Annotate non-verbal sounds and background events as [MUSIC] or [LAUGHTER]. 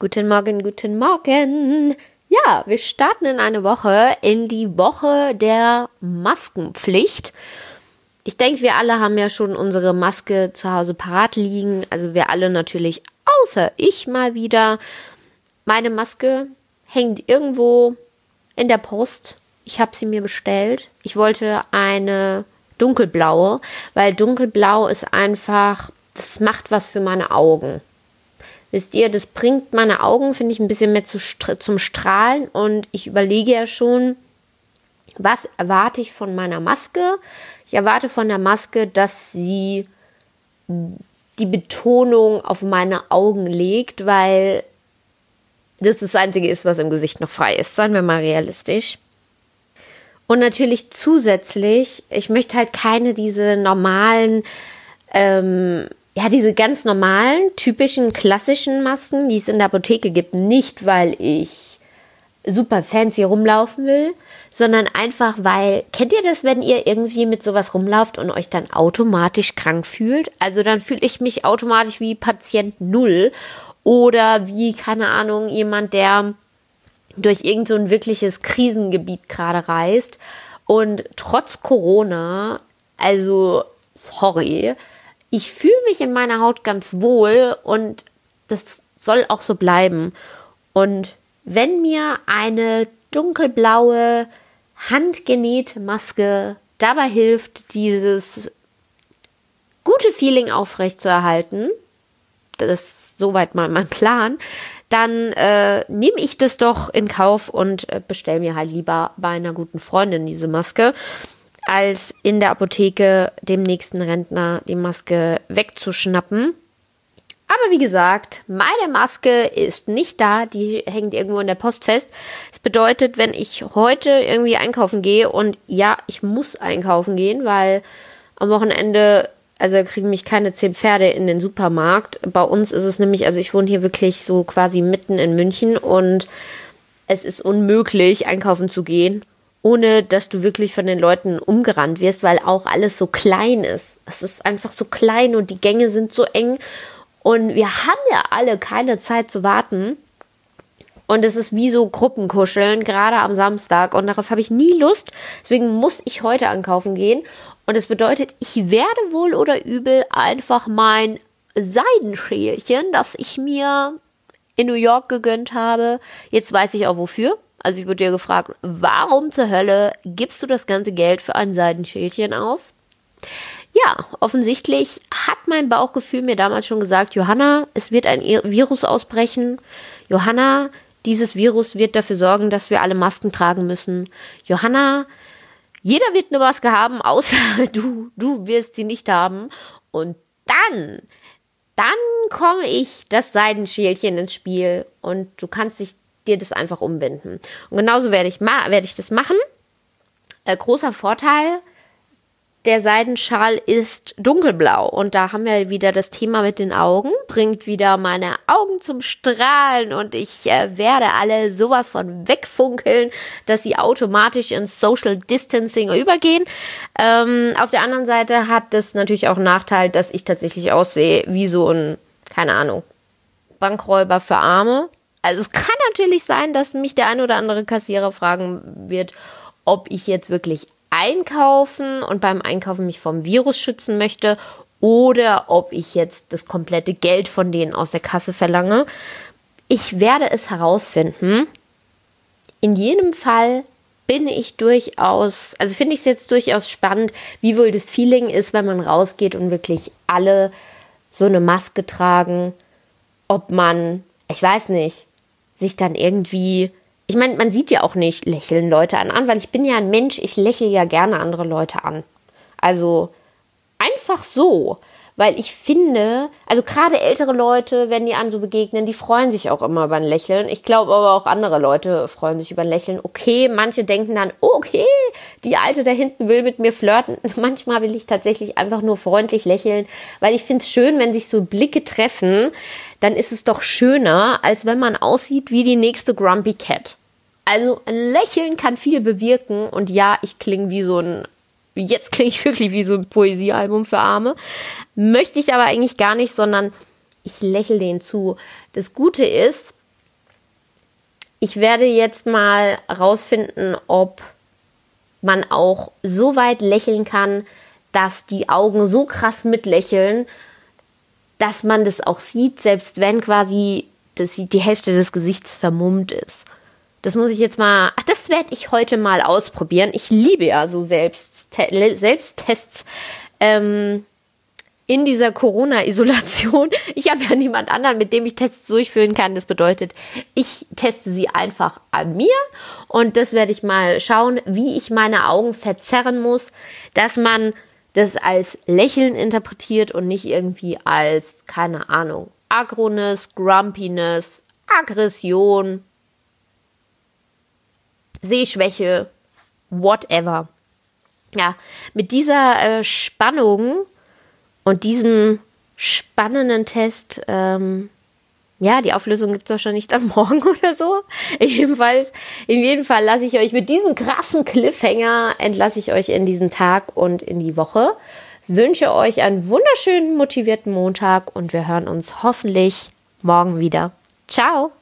Guten Morgen, guten Morgen. Ja, wir starten in eine Woche, in die Woche der Maskenpflicht. Ich denke, wir alle haben ja schon unsere Maske zu Hause parat liegen. Also wir alle natürlich, außer ich mal wieder. Meine Maske hängt irgendwo in der Post. Ich habe sie mir bestellt. Ich wollte eine dunkelblaue, weil dunkelblau ist einfach, das macht was für meine Augen. Wisst ihr, das bringt meine Augen, finde ich, ein bisschen mehr zu, zum Strahlen und ich überlege ja schon, was erwarte ich von meiner Maske? Ich erwarte von der Maske, dass sie die Betonung auf meine Augen legt, weil das das Einzige ist, was im Gesicht noch frei ist. Seien wir mal realistisch. Und natürlich zusätzlich, ich möchte halt keine diese normalen ähm, ja, diese ganz normalen, typischen, klassischen Masken, die es in der Apotheke gibt, nicht weil ich super fancy rumlaufen will, sondern einfach weil, kennt ihr das, wenn ihr irgendwie mit sowas rumlauft und euch dann automatisch krank fühlt? Also dann fühle ich mich automatisch wie Patient Null oder wie, keine Ahnung, jemand, der durch irgend so ein wirkliches Krisengebiet gerade reist und trotz Corona, also sorry, ich fühle mich in meiner Haut ganz wohl und das soll auch so bleiben. Und wenn mir eine dunkelblaue, handgenähte Maske dabei hilft, dieses gute Feeling aufrechtzuerhalten, das ist soweit mal mein Plan, dann äh, nehme ich das doch in Kauf und äh, bestelle mir halt lieber bei einer guten Freundin diese Maske als in der Apotheke dem nächsten Rentner die Maske wegzuschnappen. Aber wie gesagt, meine Maske ist nicht da, die hängt irgendwo in der Post fest. Das bedeutet, wenn ich heute irgendwie einkaufen gehe und ja, ich muss einkaufen gehen, weil am Wochenende, also kriegen mich keine zehn Pferde in den Supermarkt. Bei uns ist es nämlich, also ich wohne hier wirklich so quasi mitten in München und es ist unmöglich, einkaufen zu gehen ohne dass du wirklich von den Leuten umgerannt wirst, weil auch alles so klein ist. Es ist einfach so klein und die Gänge sind so eng. Und wir haben ja alle keine Zeit zu warten. Und es ist wie so Gruppenkuscheln, gerade am Samstag. Und darauf habe ich nie Lust. Deswegen muss ich heute ankaufen gehen. Und es bedeutet, ich werde wohl oder übel einfach mein Seidenschälchen, das ich mir in New York gegönnt habe. Jetzt weiß ich auch wofür. Also ich wurde dir gefragt, warum zur Hölle gibst du das ganze Geld für ein Seidenschälchen aus? Ja, offensichtlich hat mein Bauchgefühl mir damals schon gesagt, Johanna, es wird ein Virus ausbrechen. Johanna, dieses Virus wird dafür sorgen, dass wir alle Masken tragen müssen. Johanna, jeder wird eine Maske haben, [LAUGHS] außer du, du wirst sie nicht haben. Und dann, dann komme ich das Seidenschälchen ins Spiel und du kannst dich dir das einfach umbinden. Und genauso werde ich, werde ich das machen. Äh, großer Vorteil, der Seidenschal ist dunkelblau und da haben wir wieder das Thema mit den Augen, bringt wieder meine Augen zum Strahlen und ich äh, werde alle sowas von wegfunkeln, dass sie automatisch ins Social Distancing übergehen. Ähm, auf der anderen Seite hat das natürlich auch einen Nachteil, dass ich tatsächlich aussehe wie so ein, keine Ahnung, Bankräuber für Arme. Also es kann natürlich sein, dass mich der ein oder andere Kassierer fragen wird, ob ich jetzt wirklich einkaufen und beim Einkaufen mich vom Virus schützen möchte oder ob ich jetzt das komplette Geld von denen aus der Kasse verlange. Ich werde es herausfinden. In jedem Fall bin ich durchaus, also finde ich es jetzt durchaus spannend, wie wohl das Feeling ist, wenn man rausgeht und wirklich alle so eine Maske tragen, ob man, ich weiß nicht, sich dann irgendwie. Ich meine, man sieht ja auch nicht lächeln Leute an, an, weil ich bin ja ein Mensch, ich lächle ja gerne andere Leute an. Also einfach so. Weil ich finde, also gerade ältere Leute, wenn die einem so begegnen, die freuen sich auch immer über ein Lächeln. Ich glaube aber auch andere Leute freuen sich über ein Lächeln. Okay, manche denken dann, okay, die Alte da hinten will mit mir flirten. [LAUGHS] Manchmal will ich tatsächlich einfach nur freundlich lächeln, weil ich finde es schön, wenn sich so Blicke treffen, dann ist es doch schöner, als wenn man aussieht wie die nächste Grumpy Cat. Also Lächeln kann viel bewirken und ja, ich klinge wie so ein jetzt klinge ich [LAUGHS] wirklich wie so ein Poesiealbum für Arme. Möchte ich aber eigentlich gar nicht, sondern ich lächle denen zu. Das Gute ist, ich werde jetzt mal rausfinden, ob man auch so weit lächeln kann, dass die Augen so krass mitlächeln, dass man das auch sieht, selbst wenn quasi das, die Hälfte des Gesichts vermummt ist. Das muss ich jetzt mal, ach, das werde ich heute mal ausprobieren. Ich liebe ja so Selbst, Selbsttests. Ähm, in dieser Corona-Isolation. [LAUGHS] Ich habe ja niemand anderen, mit dem ich Tests durchführen kann. Das bedeutet, ich teste sie einfach an mir und das werde ich mal schauen, wie ich meine Augen verzerren muss, dass man das als Lächeln interpretiert und nicht irgendwie als, keine Ahnung, Agroness, Grumpiness, Aggression, Sehschwäche, whatever. Ja, mit dieser äh, Spannung und diesem spannenden Test, ähm, ja, die Auflösung gibt es wahrscheinlich dann [LAUGHS] morgen oder so. Jedenfalls, in jedem Fall lasse ich euch mit diesem krassen Cliffhanger entlasse ich euch in diesen Tag und in die Woche. Wünsche euch einen wunderschönen, motivierten Montag und wir hören uns hoffentlich morgen wieder. Ciao!